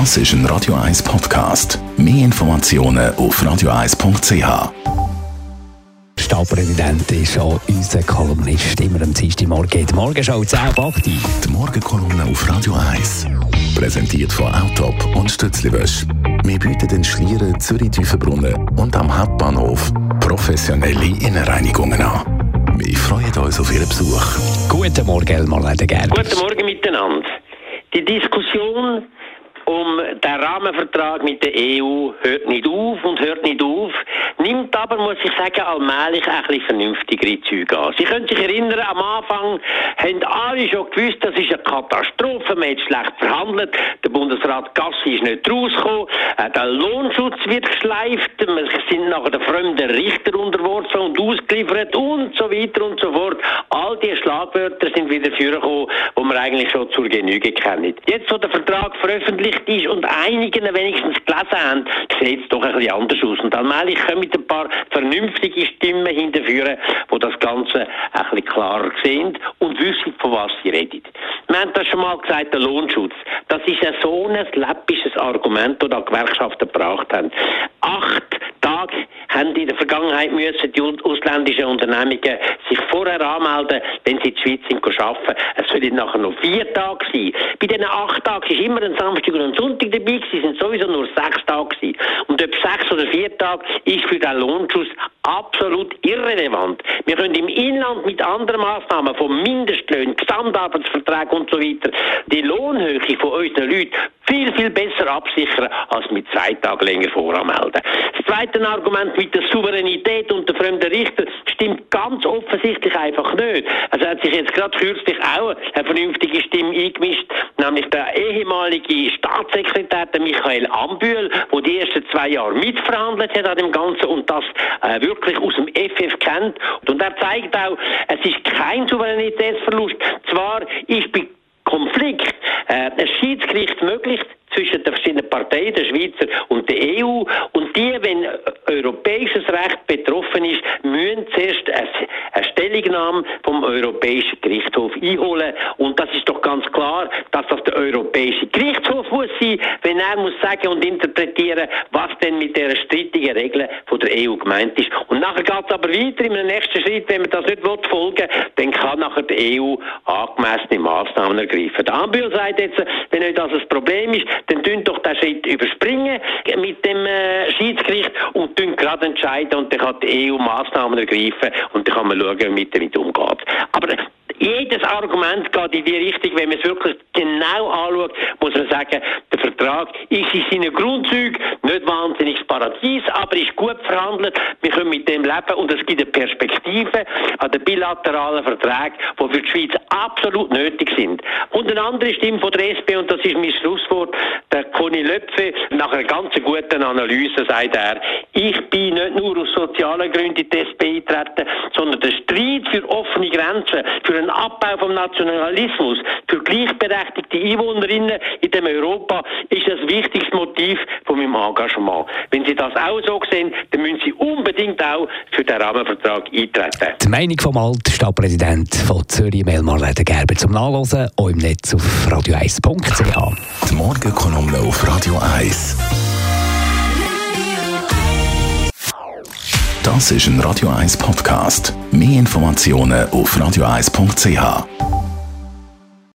Das ist ein Radio 1 Podcast. Mehr Informationen auf radio1.ch. Stadtpräsident ist auch unser Kolumnist immer am Dienstagmorgen. Die Morgenschau 10 ab 8. Die Morgenkolumne auf Radio 1. Präsentiert von Autop und Stützliwösch. Wir bieten den Schlieren Zürich-Tiefenbrunnen und am Hauptbahnhof professionelle Innenreinigungen an. Wir freuen uns auf Ihren Besuch. Guten Morgen, Elmar Ledergerber. Guten Morgen miteinander. Die Diskussion um den Rahmenvertrag mit der EU hört nicht auf und hört nicht auf, nimmt aber, muss ich sagen, allmählich ein bisschen vernünftigere Züge an. Sie können sich erinnern, am Anfang haben alle schon gewusst, das ist eine Katastrophe, man hat schlecht verhandelt, der Bundesrat Gassi ist nicht rausgekommen, äh, der Lohnschutz wird geschleift, wir sind nachher den fremden Richter unterworfen und ausgeliefert und so weiter und so fort. All diese Schlagwörter sind wieder vorgekommen, die wir eigentlich schon zur Genüge kennen. Jetzt, wo der Vertrag veröffentlicht veröffentlicht ist und einigen wenigstens gelesen haben, sieht es doch ein bisschen anders aus. Und allmählich kommen ein paar vernünftige Stimmen hinterführen, die das Ganze ein bisschen klarer sehen und wissen, von was sie reden. Wir haben das schon mal gesagt, der Lohnschutz. Das ist ein so ein läppisches Argument, das die Gewerkschaften gebracht haben. Acht haben in der Vergangenheit müssen die ausländischen Unternehmungen sich vorher anmelden, wenn sie in die Schweiz sind, arbeiten. Es sollen nachher noch vier Tage sein. Bei diesen acht Tagen ist immer ein Samstag und ein Sonntag dabei gewesen, sind sowieso nur sechs Tage gewesen. Und ob sechs oder vier Tage ist für den Lohnschutz absolut irrelevant. Wir können im Inland mit anderen Maßnahmen von Mindestlöhnen, Gesamtarbeitsverträgen und so weiter die Lohnhöhe von unseren Leuten viel, viel besser absichern, als mit zwei Tagen länger voranmelden. Das zweite Argument mit der Souveränität und der fremden Richter stimmt ganz offensichtlich einfach nicht. Also hat sich jetzt gerade kürzlich auch eine vernünftige Stimme eingemischt, nämlich der ehemalige Staatssekretär, der Michael Ambühl, der die ersten zwei Jahre mitverhandelt hat an dem Ganzen und das äh, wirklich aus dem FF kennt. Und er zeigt auch, es ist kein Souveränitätsverlust. Zwar ist bei Konflikt ein Schiedsgericht möglich zwischen den verschiedenen Parteien, der Schweizer und der EU. Und die, wenn europäisches Recht betroffen ist, müssen zuerst eine Stellungnahme vom Europäischen Gerichtshof einholen. Und das ist doch ganz klar, dass das der Europäische Gerichtshof muss sein, wenn er muss sagen und interpretieren, was denn mit der strittigen Regel von der EU gemeint ist. Und nachher geht es aber weiter einem nächsten Schritt, wenn man das nicht will, folgen dann kann nachher die EU angemessene Maßnahmen ergreifen. Der Ambul sagt jetzt, wenn euch das ein Problem ist, dann tun doch den Schritt überspringen mit dem äh, Schiedsgericht und tun gerade entscheiden und dann kann die EU Maßnahmen ergreifen und dann kann man schauen, wie man damit umgeht. Aber jedes Argument geht in die Richtung, wenn man es wirklich genau anschaut, muss man sagen, Vertrag ist in seinen Grundzügen nicht wahnsinnig Paradies, aber ist gut verhandelt. Wir können mit dem leben und es gibt eine Perspektive an den bilateralen Verträgen, die für die Schweiz absolut nötig sind. Und eine andere Stimme von der SP, und das ist mein Schlusswort, der Conny Löpfe, nach einer ganz guten Analyse sagt er, ich bin nicht nur aus sozialen Gründen in die SP eintreten, sondern der Streit für offene Grenzen, für einen Abbau vom Nationalismus, für gleichberechtigte Einwohnerinnen in dem Europa ist das wichtigste Motiv von meinem Engagement. Wenn Sie das auch so sehen, dann müssen Sie unbedingt auch für den Rahmenvertrag eintreten. Die Meinung vom alten Stadtpräsident von Zürich, Melmar Ledergerber, zum Nachlesen auch im Netz auf radio1.ch. Die Morgenkolumne auf Radio 1. Das ist ein Radio 1 Podcast. Mehr Informationen auf radio1.ch.